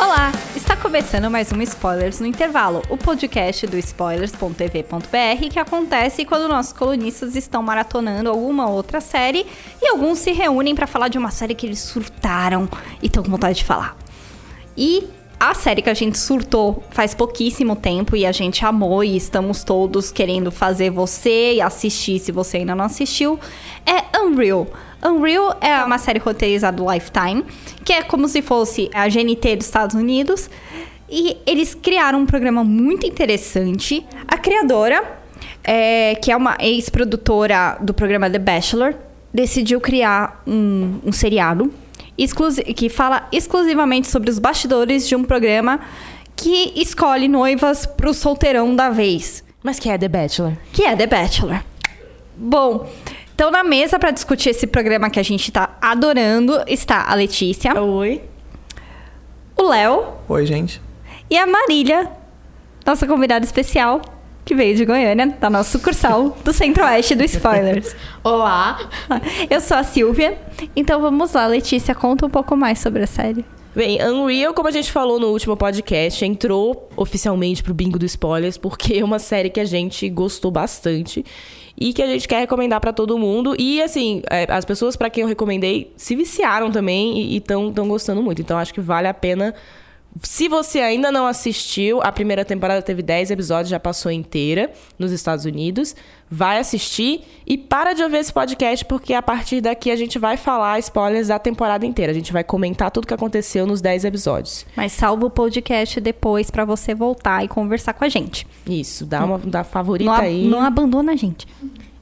Olá, está começando mais um Spoilers no Intervalo, o podcast do spoilers.tv.br que acontece quando nossos colunistas estão maratonando alguma outra série e alguns se reúnem para falar de uma série que eles surtaram e estão com vontade de falar. E a série que a gente surtou faz pouquíssimo tempo e a gente amou e estamos todos querendo fazer você assistir se você ainda não assistiu é Unreal. Unreal é uma série roteirizada do Lifetime, que é como se fosse a GNT dos Estados Unidos. E eles criaram um programa muito interessante. A criadora, é, que é uma ex-produtora do programa The Bachelor, decidiu criar um, um seriado que fala exclusivamente sobre os bastidores de um programa que escolhe noivas pro solteirão da vez, Mas que é The Bachelor? que é The Bachelor. Bom, então na mesa para discutir esse programa que a gente tá adorando está a Letícia, Oi. o Léo Oi, gente. e a Marília, nossa convidada especial, que veio de Goiânia, da nossa sucursal do Centro-Oeste do Spoilers. Olá! Eu sou a Silvia, então vamos lá, Letícia, conta um pouco mais sobre a série. Bem, Unreal, como a gente falou no último podcast, entrou oficialmente pro bingo do spoilers, porque é uma série que a gente gostou bastante e que a gente quer recomendar pra todo mundo. E, assim, é, as pessoas para quem eu recomendei se viciaram também e estão tão gostando muito. Então, acho que vale a pena. Se você ainda não assistiu, a primeira temporada teve 10 episódios, já passou inteira nos Estados Unidos. Vai assistir e para de ouvir esse podcast, porque a partir daqui a gente vai falar spoilers da temporada inteira. A gente vai comentar tudo que aconteceu nos 10 episódios. Mas salva o podcast depois pra você voltar e conversar com a gente. Isso, dá uma dá favorita Não, aí não abandona a gente.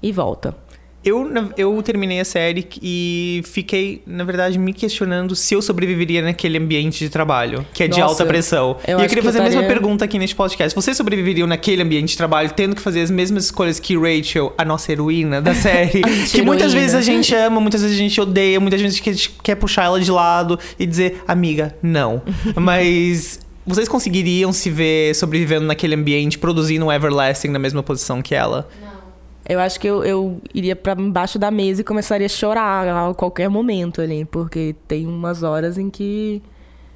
e volta. Eu, eu terminei a série e fiquei, na verdade, me questionando se eu sobreviveria naquele ambiente de trabalho, que é de Nossa, alta pressão. eu e eu queria que eu fazer a mesma pergunta aqui neste podcast. Vocês sobreviveriam naquele ambiente de trabalho, tendo que fazer as mesmas escolhas que Rachel, a nossa heroína da série? que muitas heroína. vezes a gente ama, muitas vezes a gente odeia, muitas vezes a gente quer puxar ela de lado e dizer, amiga, não. Mas. Vocês conseguiriam se ver sobrevivendo naquele ambiente, produzindo um Everlasting na mesma posição que ela? Eu acho que eu, eu iria pra embaixo da mesa e começaria a chorar a qualquer momento ali, porque tem umas horas em que.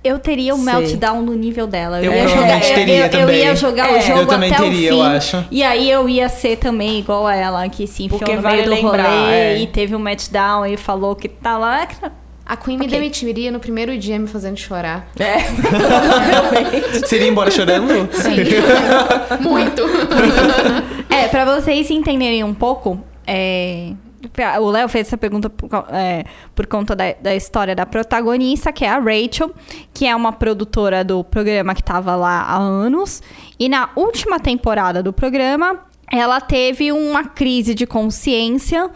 Eu teria o Sei. meltdown no nível dela. Eu ia provavelmente jogar, teria eu, eu, eu também. ia jogar É, o jogo eu também até teria, o fim. eu acho. E aí eu ia ser também igual a ela, que se enfiou Porque no vale meio do lembrar, rolê é. e teve um meltdown e falou que tá lá. A Queen me Ok. demitiria no primeiro dia me fazendo chorar. É. Seria embora chorando? Sim. Muito. É, pra vocês entenderem um pouco, é, o Léo fez essa pergunta por, é, por conta da, da história da protagonista, que é a Rachel, que é uma produtora do programa que tava lá há anos. E na última temporada do programa, ela teve uma crise de consciência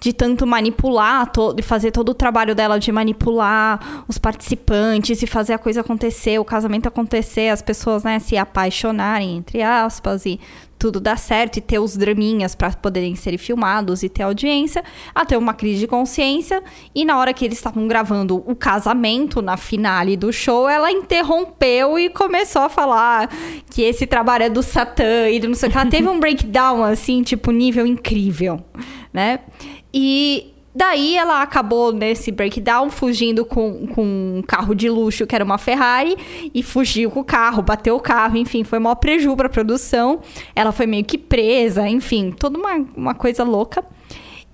de tanto manipular, de fazer todo o trabalho dela de manipular os participantes e fazer a coisa acontecer, o casamento acontecer, as pessoas né, se apaixonarem, entre aspas, e tudo dar certo e ter os draminhas para poderem ser filmados e ter audiência, até uma crise de consciência. E na hora que eles estavam gravando o casamento, na finale do show, ela interrompeu e começou a falar que esse trabalho é do Satã e do não sei o que. Ela teve um breakdown, assim, tipo, nível incrível, né? E daí ela acabou nesse breakdown fugindo com, com um carro de luxo que era uma Ferrari e fugiu com o carro, bateu o carro, enfim, foi maior preju pra produção. Ela foi meio que presa, enfim, toda uma, uma coisa louca.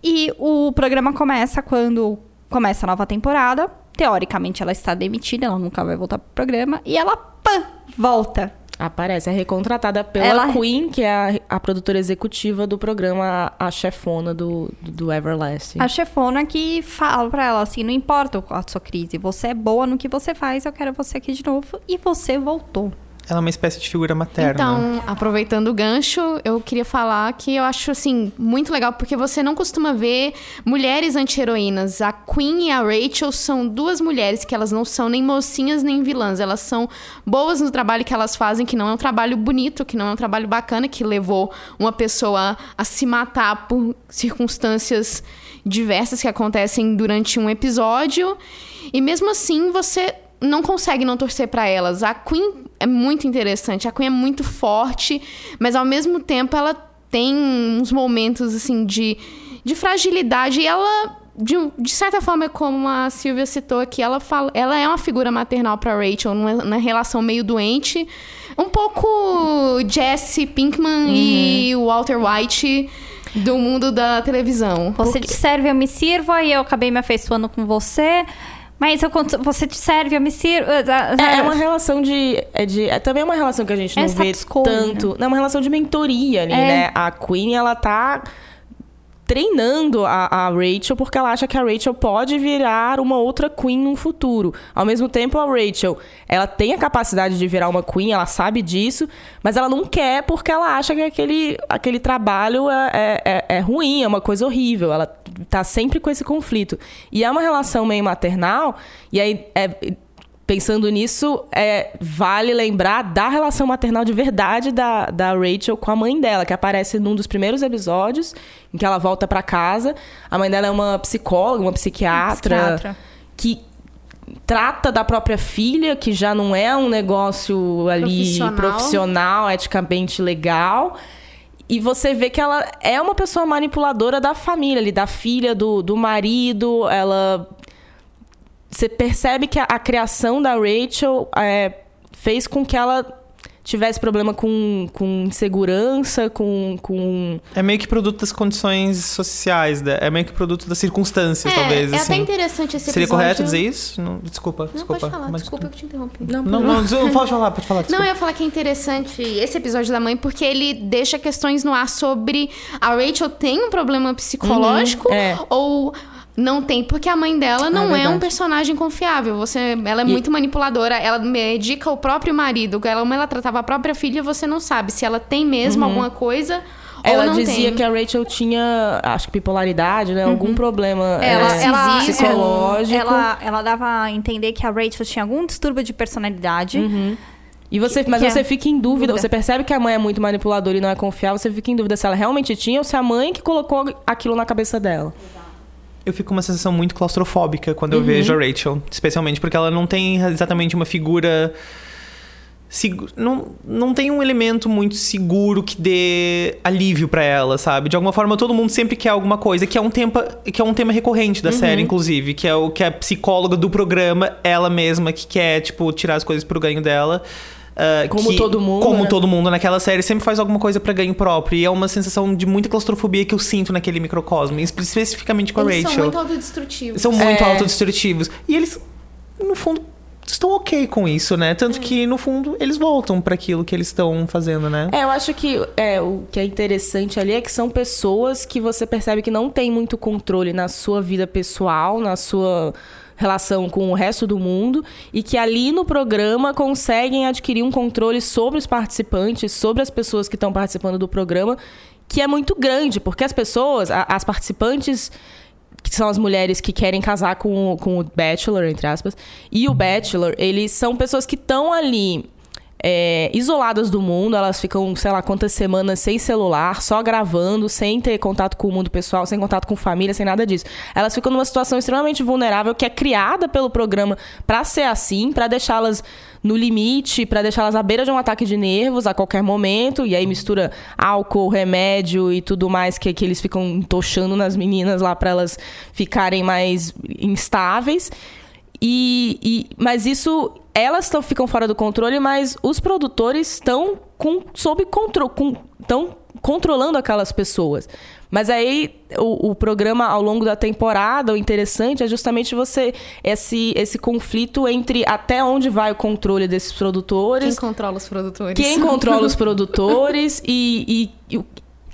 E o programa começa quando começa a nova temporada. Teoricamente ela está demitida, ela nunca vai voltar pro programa. E ela, pã, volta. Aparece, é recontratada pela Ela- Queen, que é a, a produtora executiva do programa, a, chefona do, do, do Everlasting. A chefona que fala pra ela assim: não importa a sua crise, você é boa no que você faz, eu quero você aqui de novo. E você voltou. Ela é uma espécie de figura materna. Então, aproveitando o gancho, eu queria falar que eu acho, assim, muito legal, porque você não costuma ver mulheres anti-heroínas. A Queen e a Rachel são duas mulheres que elas não são nem mocinhas nem vilãs. Elas são boas no trabalho que elas fazem, que não é um trabalho bonito, que não é um trabalho bacana, que levou uma pessoa a se matar por circunstâncias diversas que acontecem durante um episódio. E mesmo assim, você não consegue não torcer pra elas. A Queen é muito interessante. A Queen é muito forte, mas ao mesmo tempo ela tem uns momentos assim de, de fragilidade e ela de, de certa forma, como a Silvia citou aqui, ela, fala, ela é uma figura maternal para Rachel, numa, numa, relação meio doente. Um pouco Jesse Pinkman uhum. e Walter White do mundo da televisão. Você Porque... te serve, eu me sirvo, aí eu acabei me afeiçoando com você. Mas eu, você te serve, eu me sirvo. É, é uma relação de. É, de, é também uma relação que a gente é não vê tanto. Né? Não, é uma relação de mentoria ali, é. né? A Queen, ela tá treinando a, a, Rachel porque ela acha que a Rachel pode virar uma outra Queen no futuro. Ao mesmo tempo, a Rachel, ela tem a capacidade de virar uma Queen, ela sabe disso, mas ela não quer porque ela acha que aquele, aquele trabalho é, é, é, é ruim, é uma coisa horrível. Ela tá sempre com esse conflito. E é uma relação meio maternal, e aí é, pensando nisso, é, vale lembrar da relação maternal de verdade da, da Rachel com a mãe dela, que aparece num dos primeiros episódios, em que ela volta para casa. A mãe dela é uma psicóloga, uma psiquiatra, psiquiatra, que trata da própria filha, que já não é um negócio ali profissional, profissional eticamente legal. E você vê que ela é uma pessoa manipuladora da família, ali, da filha, do, do marido. Ela você percebe que a, a criação da Rachel é, fez com que ela tivesse problema com, com insegurança, com, com... É meio que produto das condições sociais, né? é meio que produto das circunstâncias, é, talvez. É assim. até interessante esse Seria correto dizer isso? Não, desculpa, não, desculpa. Pode falar, mas... desculpa, eu te interrompi. Não, não, não, não, pode falar, pode falar. Desculpa. Não, eu ia falar que é interessante esse episódio da mãe, porque ele deixa questões no ar sobre a Rachel tem um problema psicológico uhum, é. ou não tem, porque a mãe dela não é, é um personagem confiável. Você, ela é e... muito manipuladora. Ela medica o próprio marido. Ela, como ela tratava a própria filha, você não sabe se ela tem mesmo uhum. alguma coisa ela dizia tem. que a Rachel tinha, acho que bipolaridade, né? Uhum. Algum problema ela, é, ela, psicológico. Ela, ela dava a entender que a Rachel tinha algum distúrbio de personalidade. Uhum. E você, mas que você é fica em dúvida, dúvida, você percebe que a mãe é muito manipuladora e não é confiável, você fica em dúvida se ela realmente tinha ou se a mãe que colocou aquilo na cabeça dela. Eu fico com uma sensação muito claustrofóbica quando eu uhum. vejo a Rachel. Especialmente porque ela não tem exatamente uma figura. Não, não tem um elemento muito seguro que dê alívio para ela, sabe? De alguma forma, todo mundo sempre quer alguma coisa, que é um tema, que é um tema recorrente da uhum. série, inclusive, que é o que a psicóloga do programa, ela mesma, que quer, tipo, tirar as coisas pro ganho dela. Uh, como que, todo mundo. Como né? todo mundo naquela série sempre faz alguma coisa para ganho próprio. E é uma sensação de muita claustrofobia que eu sinto naquele microcosmo, especificamente com eles a Rachel. São muito autodestrutivos. São muito é. autodestrutivos. E eles, no fundo, estão ok com isso, né? Tanto é. que, no fundo, eles voltam para aquilo que eles estão fazendo, né? É, eu acho que é, o que é interessante ali é que são pessoas que você percebe que não tem muito controle na sua vida pessoal, na sua relação com o resto do mundo e que ali no programa conseguem adquirir um controle sobre os participantes, sobre as pessoas que estão participando do programa, que é muito grande, porque as pessoas, as participantes que são as mulheres que querem casar com, com o Bachelor, entre aspas, e o Bachelor, eles são pessoas que estão ali é, isoladas do mundo, elas ficam, sei lá, quantas semanas sem celular, só gravando, sem ter contato com o mundo pessoal, sem contato com família, sem nada disso. Elas ficam numa situação extremamente vulnerável que é criada pelo programa para ser assim, para deixá-las no limite, para deixá-las à beira de um ataque de nervos a qualquer momento, e aí mistura álcool, remédio e tudo mais que, que eles ficam entochando nas meninas lá para elas ficarem mais instáveis. E, e, mas isso elas tão, ficam fora do controle, mas os produtores estão com, sob controle, estão controlando aquelas pessoas. Mas aí o, o, programa ao longo da temporada, o interessante é justamente você esse esse conflito entre até onde vai o controle desses produtores. Quem controla os produtores? Quem controla os produtores e, e, e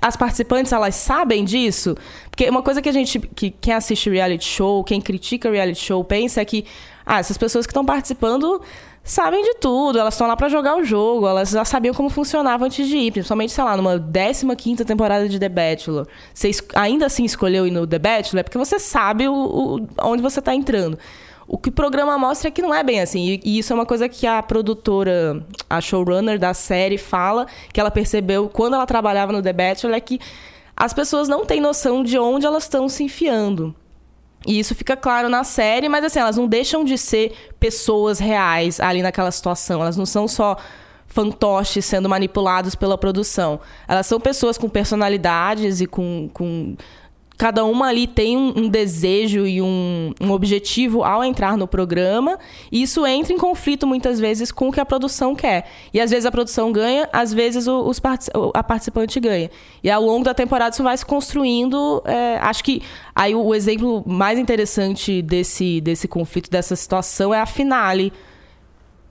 as participantes elas sabem disso? Porque uma coisa que a gente, que quem assiste reality show, quem critica reality show, pensa é que ah, essas pessoas que estão participando sabem de tudo, elas estão lá para jogar o jogo, elas já sabiam como funcionava antes de ir, principalmente, sei lá, numa 15 temporada de The Bachelor. Você ainda assim escolheu ir no The Bachelor é porque você sabe o, o onde você está entrando. O que o programa mostra é que não é bem assim. E, e, isso é uma coisa que a produtora, a showrunner da série, fala, que ela percebeu quando ela trabalhava no The Bachelor, é que as pessoas não têm noção de onde elas estão se enfiando. E isso fica claro na série, mas assim, elas não deixam de ser pessoas reais ali naquela situação. Elas não são só fantoches sendo manipulados pela produção. Elas são pessoas com personalidades e com. com... Cada uma ali tem um, um desejo e um, um, objetivo ao entrar no programa. E isso entra em conflito muitas vezes com o que a produção quer. E às vezes a produção ganha, às vezes o, os a participante ganha. E ao longo da temporada isso vai se construindo. É, acho que aí o, o exemplo mais interessante desse, desse conflito, dessa situação, é a finale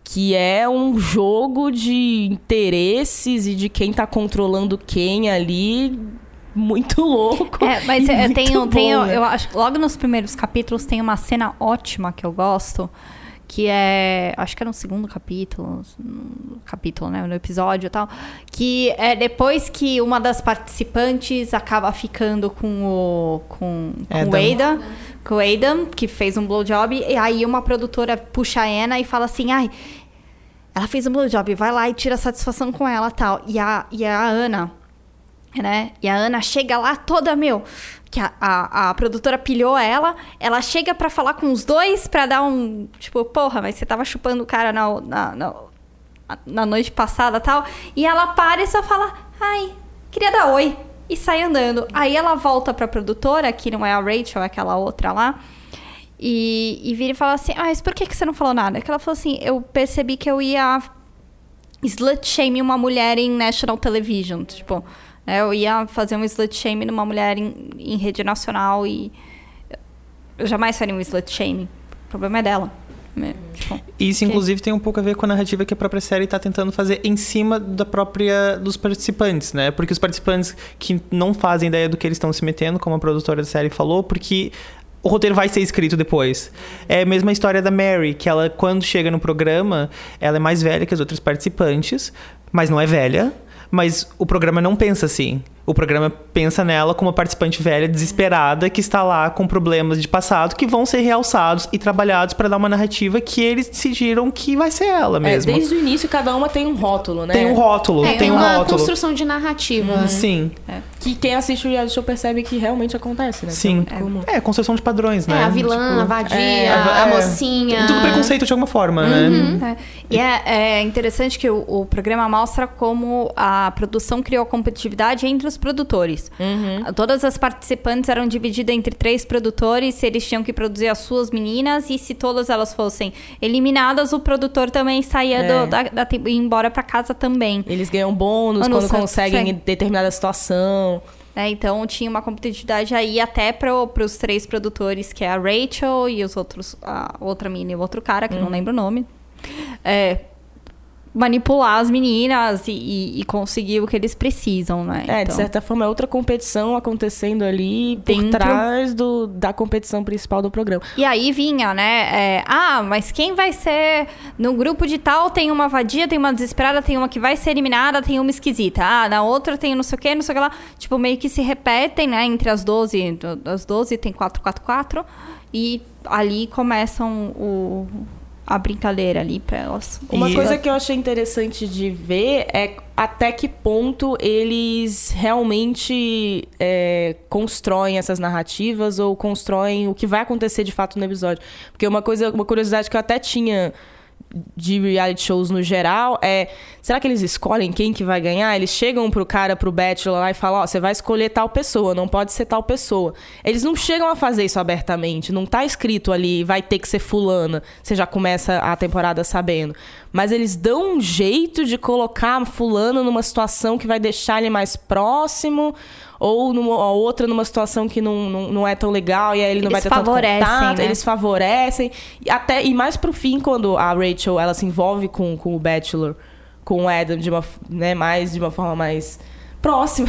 que é um jogo de interesses e de quem tá controlando quem ali muito louco. É, mas eu tenho, tenho, eu acho, logo nos primeiros capítulos tem uma cena ótima que eu gosto, que é, acho que era no segundo capítulo, no capítulo, né, no episódio e tal, que é depois que uma das participantes acaba ficando com o com, com o Ada, com o Adam, que fez um blowjob, e aí uma produtora puxa a Anna e fala assim, ai, ela fez um blowjob, vai lá e tira satisfação com ela tal. E a, e a Ana, né? E a Ana chega lá toda, meu, que a, a, a produtora pilhou ela, ela chega para falar com os dois para dar um, tipo, porra, mas você tava chupando o cara na, na, na, na noite passada tal. E ela para e só fala, ai, queria dar oi. E sai andando. Aí ela volta pra produtora, que não é a Rachel, é aquela outra lá. E, e vira e fala assim: Ah, mas por que, que você não falou nada? Que ela falou assim: Eu percebi que eu ia slut shame uma mulher em national television. Tipo, né, eu ia fazer um slut shame numa mulher em, em rede nacional e eu jamais faria um slut shame. O problema é dela. Né, tipo, Isso, inclusive, tem um pouco a ver com a narrativa que a própria série está tentando fazer em cima da própria dos participantes, né? Porque os participantes que não fazem ideia do que eles estão se metendo, como a produtora da série falou, porque o roteiro vai ser escrito depois. É a mesma história da Mary, que ela, quando chega no programa, ela é mais velha que as outras participantes, mas não é velha. Mas o programa não pensa assim o programa pensa nela como uma participante velha, desesperada, que está lá com problemas de passado que vão ser realçados e trabalhados para dar uma narrativa que eles decidiram que vai ser ela mesmo. É, desde o início, cada uma tem um rótulo, né? Tem um rótulo, é, tem um uma rótulo. construção de narrativa. Hum, sim. É. Que quem assiste o reality show percebe que realmente acontece, né? Sim. É, é, construção de padrões, né? É, a vilã, tipo, a vadia, é, a, a mocinha. Tudo preconceito de alguma forma, né? uhum. né? E é, interessante que o, o programa mostra como a produção criou competitividade entre os produtores. Uhum. Todas as participantes eram divididas entre três produtores, se eles tinham que produzir as suas meninas, e se todas elas fossem eliminadas, o produtor também saía é. do, da, da, ia embora para casa também. Eles ganham bônus quando conseguem em determinada situação. É, então tinha uma competitividade aí até para os três produtores, que é a Rachel e os outros, a outra menina e o outro cara, que uhum. não lembro o nome. É, manipular as meninas e, e, e, conseguir o que eles precisam, né? É, então, de certa forma é outra competição acontecendo ali por trás do, da competição principal do programa. E aí vinha, né? É, ah, mas quem vai ser no grupo de tal tem uma vadia, tem uma desesperada, tem uma que vai ser eliminada, tem uma esquisita. Ah, na outra tem não sei o que, não sei o que lá. Tipo, meio que se repetem, né? Entre as 12, as 12 tem 444 e ali começam o a brincadeira ali para elas. Uma e coisa que eu achei interessante de ver é até que ponto eles realmente é, constroem essas narrativas ou constroem o que vai acontecer de fato no episódio. Porque uma coisa, uma curiosidade que eu até tinha de reality shows no geral é será que eles escolhem quem que vai ganhar? Eles chegam pro cara, pro bachelor lá e falam, ó, oh, você vai escolher tal pessoa, não pode ser tal pessoa. Eles não chegam a fazer isso abertamente, não tá escrito ali, vai ter que ser fulana. Você já começa a temporada sabendo. Mas eles dão um jeito de colocar fulano numa situação que vai deixar ele mais próximo ou numa, a outra numa situação que não, não, não, é tão legal e aí ele não eles vai ter tanto contato, né? eles favorecem. E até e mais pro fim quando a Rachel ela se envolve com, com o Bachelor, com o Adam de uma, né, mais de uma forma mais próxima,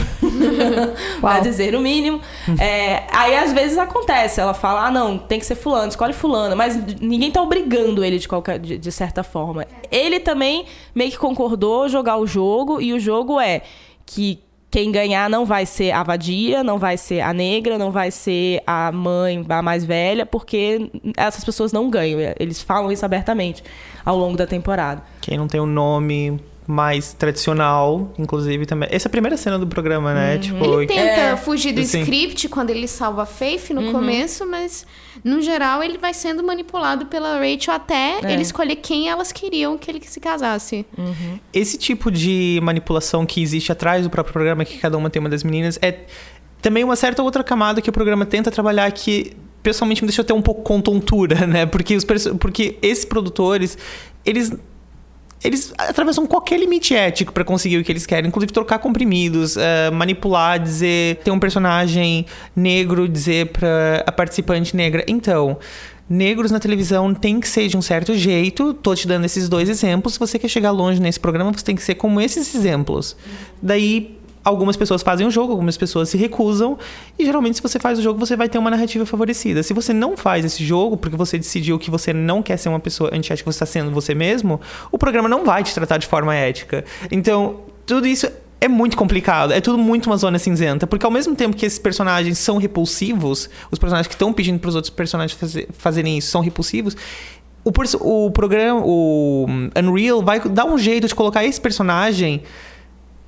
para dizer o mínimo. É, aí às vezes acontece, ela fala, ah não, tem que ser fulano, escolhe fulano, mas ninguém tá obrigando ele de qualquer de, de certa forma. Ele também meio que concordou jogar o jogo e o jogo é que quem ganhar não vai ser a vadia, não vai ser a negra, não vai ser a mãe, a mais velha, porque essas pessoas não ganham. Eles falam isso abertamente ao longo da temporada. Quem não tem o um nome mais tradicional, inclusive também. Essa é a primeira cena do programa, né? Tipo, Ele tenta É, fugir do sim. script quando ele salva a Faith no começo, mas no geral ele vai sendo manipulado pela Rachel até É. ele escolher quem elas queriam que ele se casasse. esse tipo de manipulação que existe atrás do próprio programa, que cada uma tem uma das meninas, é também uma certa outra camada que o programa tenta trabalhar que pessoalmente me deixou até um pouco com tontura, né? Porque os porque esses produtores, eles eles atravessam qualquer limite ético pra conseguir o que eles querem, inclusive trocar comprimidos, eh, manipular, dizer ter um personagem negro, dizer pra a participante negra. Então, negros na televisão tem que ser de um certo jeito. Tô te dando esses dois exemplos. Se você quer chegar longe nesse programa, você tem que ser como esses exemplos. Daí algumas pessoas fazem o jogo, algumas pessoas se recusam. E geralmente, se você faz o jogo, você vai ter uma narrativa favorecida. Se você não faz esse jogo, porque você decidiu que você não quer ser uma pessoa antiética, você está sendo você mesmo, o programa não vai te tratar de forma ética. Então, tudo isso é muito complicado. É tudo muito uma zona cinzenta. Porque ao mesmo tempo que esses personagens são repulsivos, os personagens que estão pedindo para os outros personagens fazer- fazerem isso são repulsivos. O, o programa, o Unreal, vai dar um jeito de colocar esse personagem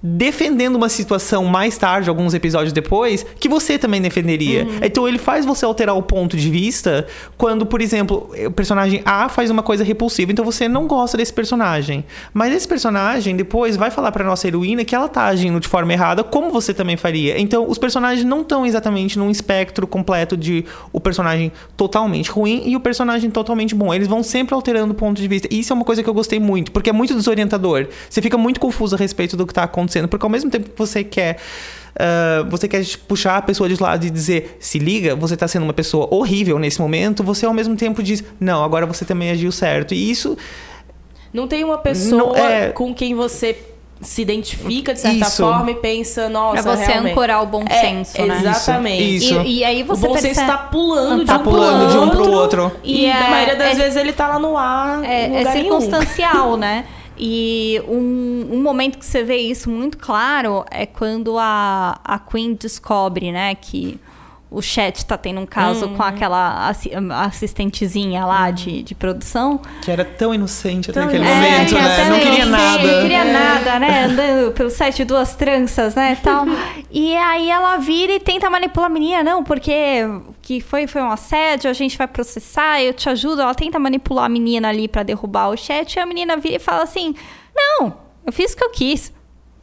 defendendo uma situação mais tarde, alguns episódios depois, que você também defenderia. Então ele faz você alterar o ponto de vista quando, por exemplo, o personagem A faz uma coisa repulsiva, então você não gosta desse personagem. Mas esse personagem depois vai falar pra nossa heroína que ela tá agindo de forma errada, como você também faria. Então os personagens não estão exatamente num espectro completo de o personagem totalmente ruim e o personagem totalmente bom. Eles vão sempre alterando o ponto de vista. E isso é uma coisa que eu gostei muito, porque é muito desorientador. Você fica muito confuso a respeito do que tá acontecendo, porque ao mesmo tempo que você quer. ah, você quer puxar a pessoa de lado e dizer, se liga, você tá sendo uma pessoa horrível nesse momento, você ao mesmo tempo diz, não, agora você também agiu certo. E isso Não tem uma pessoa Não, é- com quem você se identifica de certa Isso. forma e pensa, nossa, Pra você realmente. ancorar o bom É, senso, né? Exatamente. Isso. E, e aí você o bom senso percebe... tá pulando Tá de um pulando pro de um outro, pro outro. E, E na é- maioria das é- vezes ele tá lá no ar. É, é circunstancial, né? E um, um momento que você vê isso muito claro é quando a, a Queen descobre, né, que o chat tá tendo um caso Uhum. com aquela assi- assistentezinha lá de, de produção. que era tão inocente até Tão aquele inocente, momento, né? até Não queria nada. Não queria nada, né? Andando pelo set de duas tranças, né? Tal. E aí ela vira e tenta manipular a menina, não, porque que foi, foi um assédio, a gente vai processar, eu te ajudo. Ela tenta manipular a menina ali pra derrubar o chat, e a menina vira e fala assim: Não, eu fiz o que eu quis.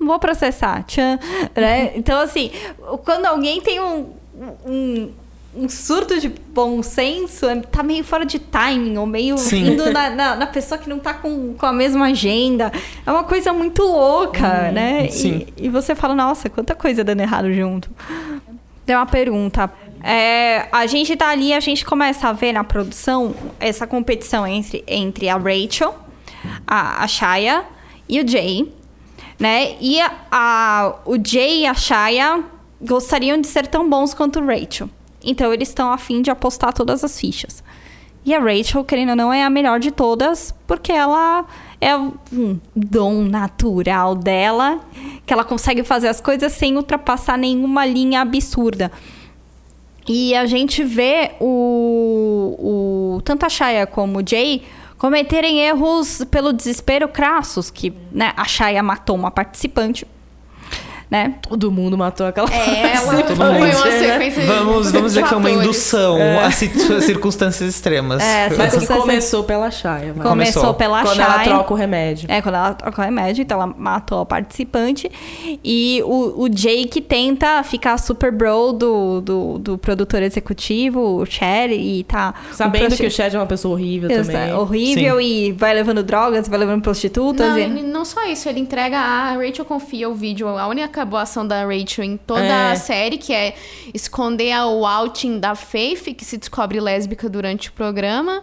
Não vou processar. Tchan, né? Então, assim, quando alguém tem um, um, um surto de bom senso, é- tá meio fora de timing, ou meio Sim. indo na, na, na pessoa que não tá com, com a mesma agenda. É uma coisa muito louca, né? E- sim. E, você fala, nossa, quanta coisa dando errado junto. Tem uma pergunta. É, a gente tá ali, a gente começa a ver na produção essa competição entre, entre a Rachel, a, a Shaya e o Jay, né? E a, a- o Jay e a Shaya gostariam de ser tão bons quanto o Rachel. Então eles estão a fim de apostar todas as fichas. E a Rachel, querendo ou não, é a melhor de todas, porque ela é um dom natural dela, que ela consegue fazer as coisas sem ultrapassar nenhuma linha absurda. E a gente vê o, o tanto a Shaya como o Jay cometerem erros pelo desespero crassos, que né, a Shaya matou uma participante, né? Todo mundo matou aquela É, ela Todo foi uma sequência Vamos, de vamos dizer que é uma indução a ci- circunstâncias extremas. É, Mas que Circunstância- começou pela Shaya. Começou, Começou. pela Quando Shaya. ela troca o remédio. É, quando ela troca o remédio, então ela matou a participante. E o, o Jake tenta ficar super bro do, do, do produtor executivo, o Cher, e tá. Sabendo prosti- que o Chad é uma pessoa horrível também. horrível e vai levando drogas, vai levando prostitutas. Não, e- não só isso, ele entrega a Rachel confia o vídeo, a única boa ação da Rachel em toda É. a série, que é esconder a- o outing da Faith, que se descobre lésbica durante o programa.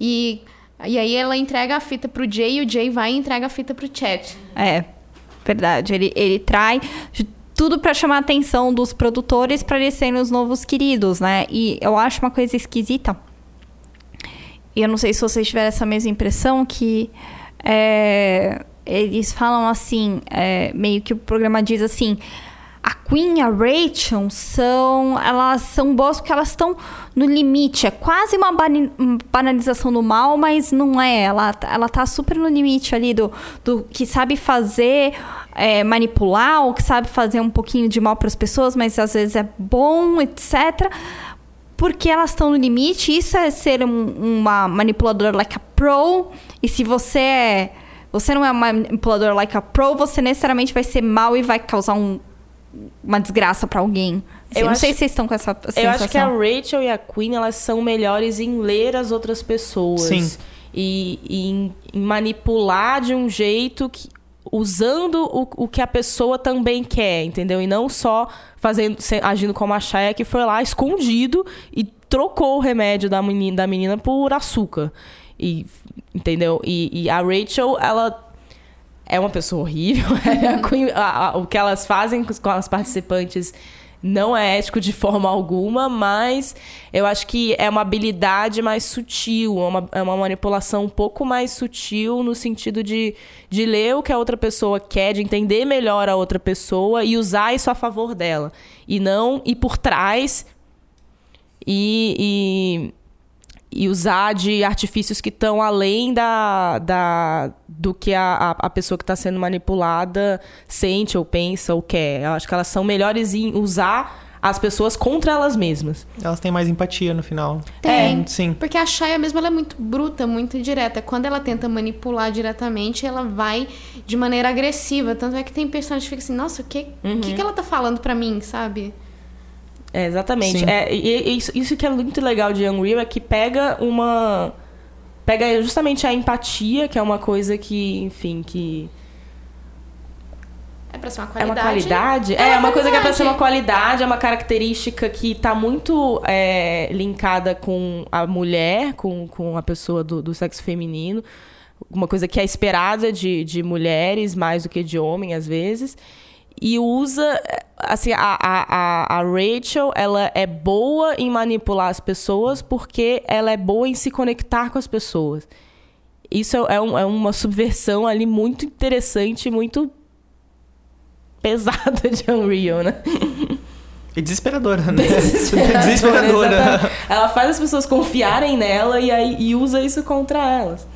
E, e aí ela entrega a fita pro Jay e o Jay vai e entrega a fita pro Chat. É, verdade. Ele, ele trai tudo pra chamar a atenção dos produtores pra eles serem os novos queridos, né? E eu acho uma coisa esquisita. E eu não sei se vocês tiveram essa mesma impressão que é, eles falam assim, é, meio que o programa diz assim. A Queen e a Rachel são. Elas são boas porque elas estão no limite. É quase uma um banalização do mal, mas não é. Ela, ela tá super no limite ali do, do que sabe fazer. é, manipular, ou que sabe fazer um pouquinho de mal para as pessoas, mas às vezes é bom, etc porque elas estão no limite. Isso é ser um- uma manipuladora like a pro. E se você é, você não é uma manipuladora like a pro, você necessariamente vai ser mal e vai causar um- uma desgraça pra alguém. Assim, Eu não acho- sei se vocês estão com essa sensação. Eu acho que a Rachel e a Queen, elas são melhores em ler as outras pessoas. Sim. E, e em, em manipular de um jeito que. Usando o, o que a pessoa também quer, entendeu? E não só fazendo, se- agindo como a Shaya, que foi lá escondido e trocou o remédio da menina, da menina por açúcar. E, entendeu? E, e a Rachel, ela é uma pessoa horrível. A Queen- a- a- o que elas fazem com, com as participantes não é ético de forma alguma, mas eu acho que é uma habilidade mais sutil, é uma, é uma manipulação um pouco mais sutil no sentido de, de ler o que a outra pessoa quer, de entender melhor a outra pessoa e usar isso a favor dela. E não ir por trás e- e e usar de artifícios que estão além da, da, do que a, a, pessoa que está sendo manipulada sente ou pensa ou quer. Eu acho que elas são melhores em usar as pessoas contra elas mesmas. Elas têm mais empatia no final. Tem. É, sim. Porque a Shaya mesmo ela é muito bruta, muito direta. Quando ela tenta manipular diretamente, ela vai de maneira agressiva. Tanto é que tem personagens que ficam assim, nossa, o que, Uhum. que, que ela tá falando pra mim, sabe? É, exatamente. Sim. É, e, e isso, isso que é muito legal de Unreal é que pega uma. Pega justamente a empatia, que é uma coisa que, enfim, que. É pra ser uma É uma qualidade. qualidade? É, uma coisa que é pra qualidade. ser uma qualidade, é uma característica que tá muito é, linkada com a mulher, com, com a pessoa do, do sexo feminino. Uma coisa que é esperada de, de mulheres mais do que de homem, às vezes. E usa, assim, a, a, a, Rachel, ela é boa em manipular as pessoas porque ela é boa em se conectar com as pessoas. Isso é, um- é uma subversão ali muito interessante, muito pesada de Unreal, né? E desesperadora, né? Desesperadora. desesperadora. Ela faz as pessoas confiarem nela e, aí, e usa isso contra elas.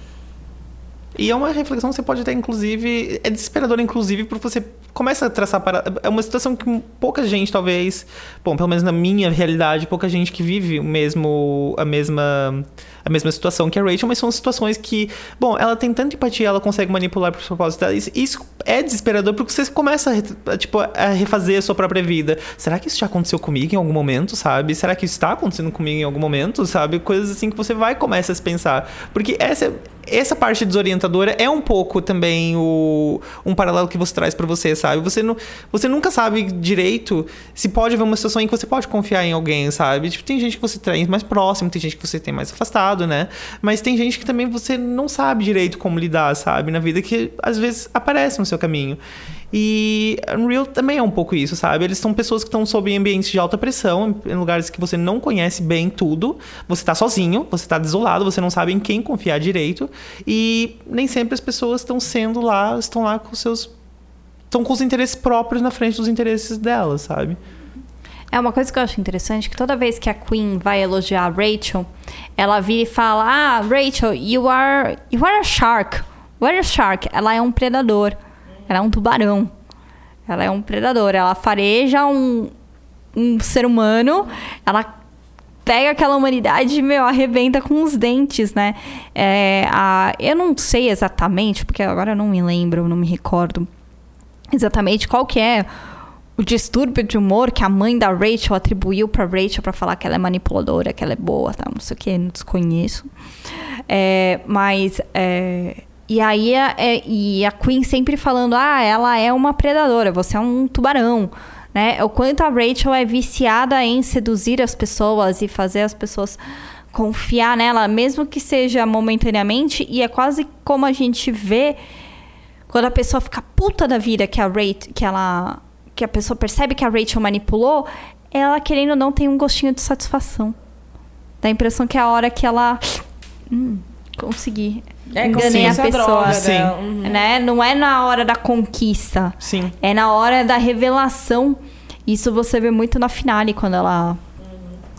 E é uma reflexão que você pode ter, inclusive. É desesperadora, inclusive, porque você começa a traçar para. É uma situação que pouca gente, talvez. Bom, pelo menos na minha realidade, pouca gente que vive o mesmo. a mesma. a mesma situação que a Rachel, mas são situações que. Bom, ela tem tanta empatia, ela consegue manipular para os propósitos dela. Isso, isso é desesperador porque você começa a, tipo, a refazer a sua própria vida. Será que isso já aconteceu comigo em algum momento, sabe? Será que isso está acontecendo comigo em algum momento, sabe? Coisas assim que você vai começa a se pensar. Porque essa, essa parte desorientadora é um pouco também o, um paralelo que você traz pra você, sabe? Você, não, você nunca sabe direito se pode haver uma situação em que você pode confiar em alguém, sabe? Tipo, tem gente que você tem mais próximo, tem gente que você tem mais afastado, né? Mas tem gente que também você não sabe direito como lidar, sabe? Na vida que às vezes aparece no seu caminho. E Unreal também é um pouco isso, sabe? Eles são pessoas que estão sob ambientes de alta pressão, em lugares que você não conhece bem tudo. Você tá sozinho, você tá desolado, você não sabe em quem confiar direito. E nem sempre as pessoas estão sendo lá, estão lá com seus. estão com os interesses próprios na frente dos interesses delas, sabe? É uma coisa que eu acho interessante que toda vez que a Queen vai elogiar a Rachel, ela vira e fala: "Ah, Rachel, you are you are a shark. Are a shark." Ela é um predador. Ela é um tubarão. Ela é um predador. Ela fareja um um ser humano. Ela pega aquela humanidade e, meu, arrebenta com os dentes, né? É, a, eu não sei exatamente, porque agora eu não me lembro, não me recordo exatamente qual que é o distúrbio de humor que a mãe da Rachel atribuiu pra Rachel pra falar que ela é manipuladora, que ela é boa, tá? não sei o que, não desconheço. É, mas é, e aí a, é, e a Queen sempre falando, ah, ela é uma predadora, você é um tubarão, né? O quanto a Rachel é viciada em seduzir as pessoas e fazer as pessoas confiar nela, mesmo que seja momentaneamente, e é quase como a gente vê quando a pessoa fica puta da vida que a Rachel, que ela que a pessoa percebe que a Rachel manipulou, ela querendo ou não tem um gostinho de satisfação. Dá a impressão que é a hora que ela hum, consegui. É enganei a fosse pessoa. droga Sim. dela. Uhum. Né? Não é na hora da conquista. Sim. É na hora da revelação. Isso você vê muito na finale, quando ela.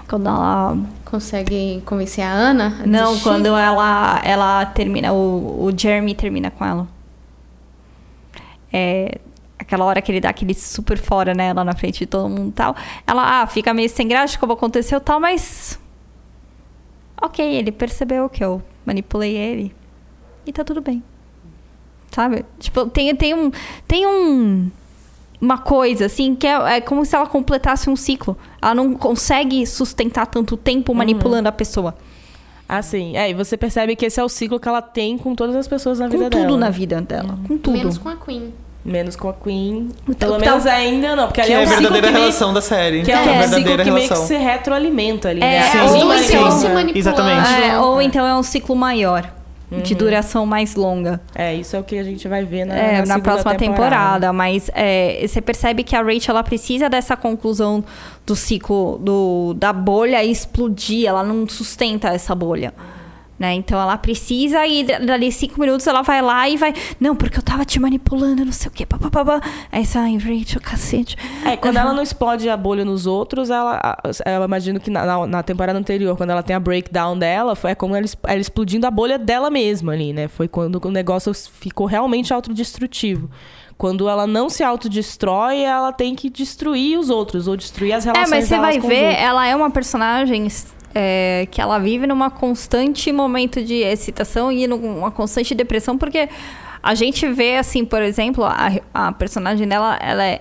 Quando ela. Consegue convencer a Ana? a Não, desistir? quando ela, ela termina. O, o Jeremy termina com ela. É. Aquela hora que ele dá aquele super fora, né? Lá na frente de todo mundo e tal. Ela, ah, fica meio sem graça, como aconteceu e tal, mas. Ok, ele percebeu que eu manipulei ele. E tá tudo bem. Sabe? Tipo, tem, tem um. Tem um. Uma coisa, assim, que é, é como se ela completasse um ciclo. Ela não consegue sustentar tanto tempo manipulando a pessoa. Assim, é, e você percebe que esse é o ciclo que ela tem com todas as pessoas na Com vida tudo dela. na vida dela. Com tudo. Menos com a Queen. Menos com a Queen. Então- Pelo menos ainda não, porque ali Que é é a um ciclo verdadeira que meio, relação da série. que é um a ciclo verdadeira que meio que relação. se retroalimenta ali, É, né? Sim, ou então se manipulando. Exatamente. É, ou então é um ciclo maior. De duração mais longa. É, isso é o que a gente vai ver na, É, na, segunda próxima temporada. Mas é, você percebe que a Rachel ela precisa dessa conclusão do ciclo do, da bolha explodir. Ela não sustenta essa bolha. Né? Então ela precisa e dali cinco minutos ela vai lá e vai. Não, porque eu tava te manipulando, não sei o quê. Papapá. Aí você, ai, Rachel, cacete. É, quando ela não explode a bolha nos outros, ela. Eu imagino que na, na- na temporada anterior, quando ela tem a breakdown dela, foi é como ela, ela explodindo a bolha dela mesma ali, né? Foi quando o negócio ficou realmente autodestrutivo. Quando ela não se autodestrói, ela tem que destruir os outros, ou destruir as É, relações mas você vai ver, ela é uma personagem é, que ela vive numa constante momento de excitação e numa constante depressão, porque a gente vê, assim, por exemplo, a, a personagem dela, ela é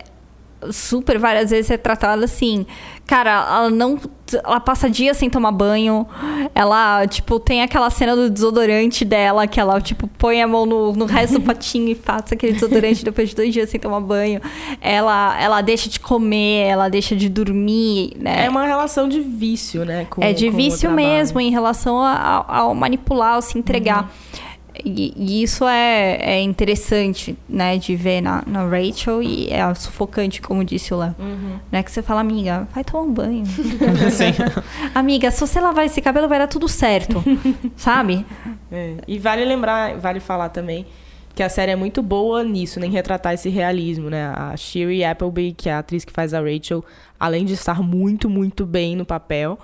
super várias vezes retratada assim. Cara, ela não. Ela passa dias sem tomar banho. Ela, tipo, tem aquela cena do desodorante dela, que ela, tipo, põe a mão no, no resto do potinho e passa aquele desodorante depois de dois dias sem tomar banho. Ela, ela deixa de comer, ela deixa de dormir, né? É uma relação de vício, né? com- É de vício mesmo em relação ao, ao manipular, ao se entregar. E, e isso é, é interessante, né, de ver na, na Rachel e é sufocante, como disse o Léo. Né, que você fala, amiga, vai tomar um banho. Sim. amiga, se você lavar esse cabelo, vai dar tudo certo. sabe? É. E vale lembrar, vale falar também que a série é muito boa nisso, né, em retratar esse realismo, né? A Shiri Appleby, que é a atriz que faz a Rachel, além de estar muito, muito bem no papel,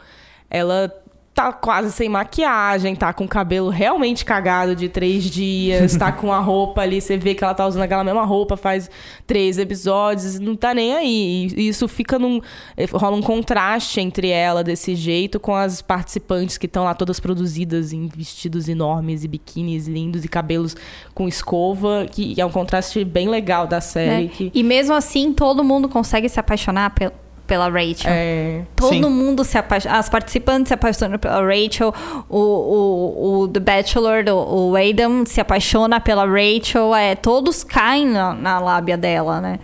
ela tá quase sem maquiagem, tá com o cabelo realmente cagado de três dias, tá com a roupa ali, você vê que ela tá usando aquela mesma roupa faz três episódios, não tá nem aí. E isso fica num. eh, rola um contraste entre ela desse jeito com as participantes que estão lá todas produzidas em vestidos enormes e biquínis lindos e cabelos com escova, que é um contraste bem legal da série. Né? Que, E mesmo assim, todo mundo consegue se apaixonar pel- pela Rachel. é, Todo Sim. mundo se apaixona. As participantes se apaixonam pela Rachel. O, o, o The Bachelor, do- o Adam, se apaixona pela Rachel. É, todos caem na, na lábia dela, né?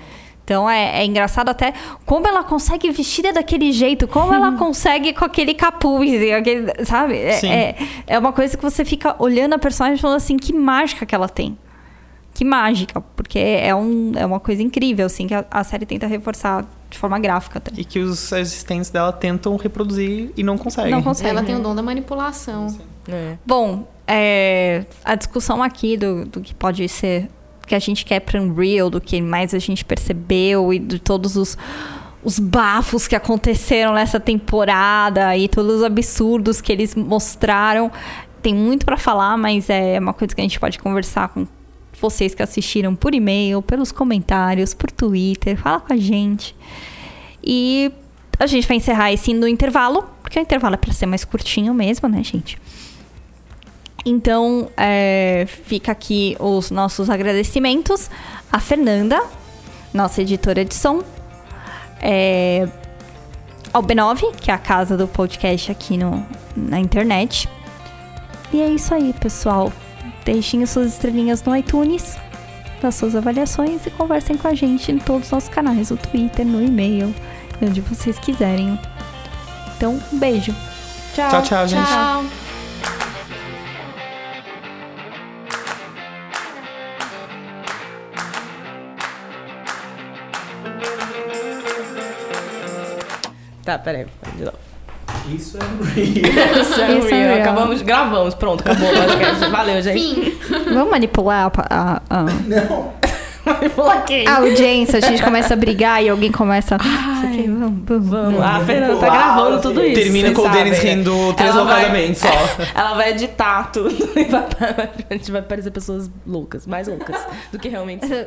Então é, é engraçado até como ela consegue vestir daquele jeito, como ela consegue com aquele capuz, aquele, sabe? É, Sim. é, é uma coisa que você fica olhando a personagem e falando assim, que mágica que ela tem. Que mágica, porque é, um, é uma coisa incrível, assim, que a, a série tenta reforçar de forma gráfica até. E que os assistentes dela tentam reproduzir e não conseguem. Não consegue. Ela tem o dom da manipulação. é. Bom, é, a discussão aqui do, do que pode ser que a gente quer para Unreal, do que mais a gente percebeu e de todos os, os bafos que aconteceram nessa temporada e todos os absurdos que eles mostraram. Tem muito para falar, mas é uma coisa que a gente pode conversar com vocês que assistiram por e-mail, pelos comentários, por Twitter, fala com a gente. E a gente vai encerrar esse no intervalo, porque o intervalo é para ser mais curtinho mesmo, né, gente? Então, é, fica aqui os nossos agradecimentos a Fernanda, nossa editora de som, é, ao B9, que é a casa do podcast aqui no, na internet. E é isso aí, pessoal. Deixem as suas estrelinhas no iTunes, nas suas avaliações e conversem com a gente em todos os nossos canais, no Twitter, no e-mail, onde vocês quiserem. Então, um beijo. Tchau, tchau, gente. Tchau. Tá, peraí. De novo. Isso é Isso é Isso é real. real. Acabamos, gravamos, pronto, acabou o podcast. Valeu, gente. Fim. Vamos manipular a. a- a- Não. Manipular quem? A audiência, a gente começa a brigar e alguém começa. Ai, vamos, vamos. Vamos. A Fernanda tá gravando tudo isso. Termina com o Denis sabem, rindo deslocadamente só. Ela vai editar tudo e vai, a gente vai parecer pessoas loucas, mais loucas do que realmente são.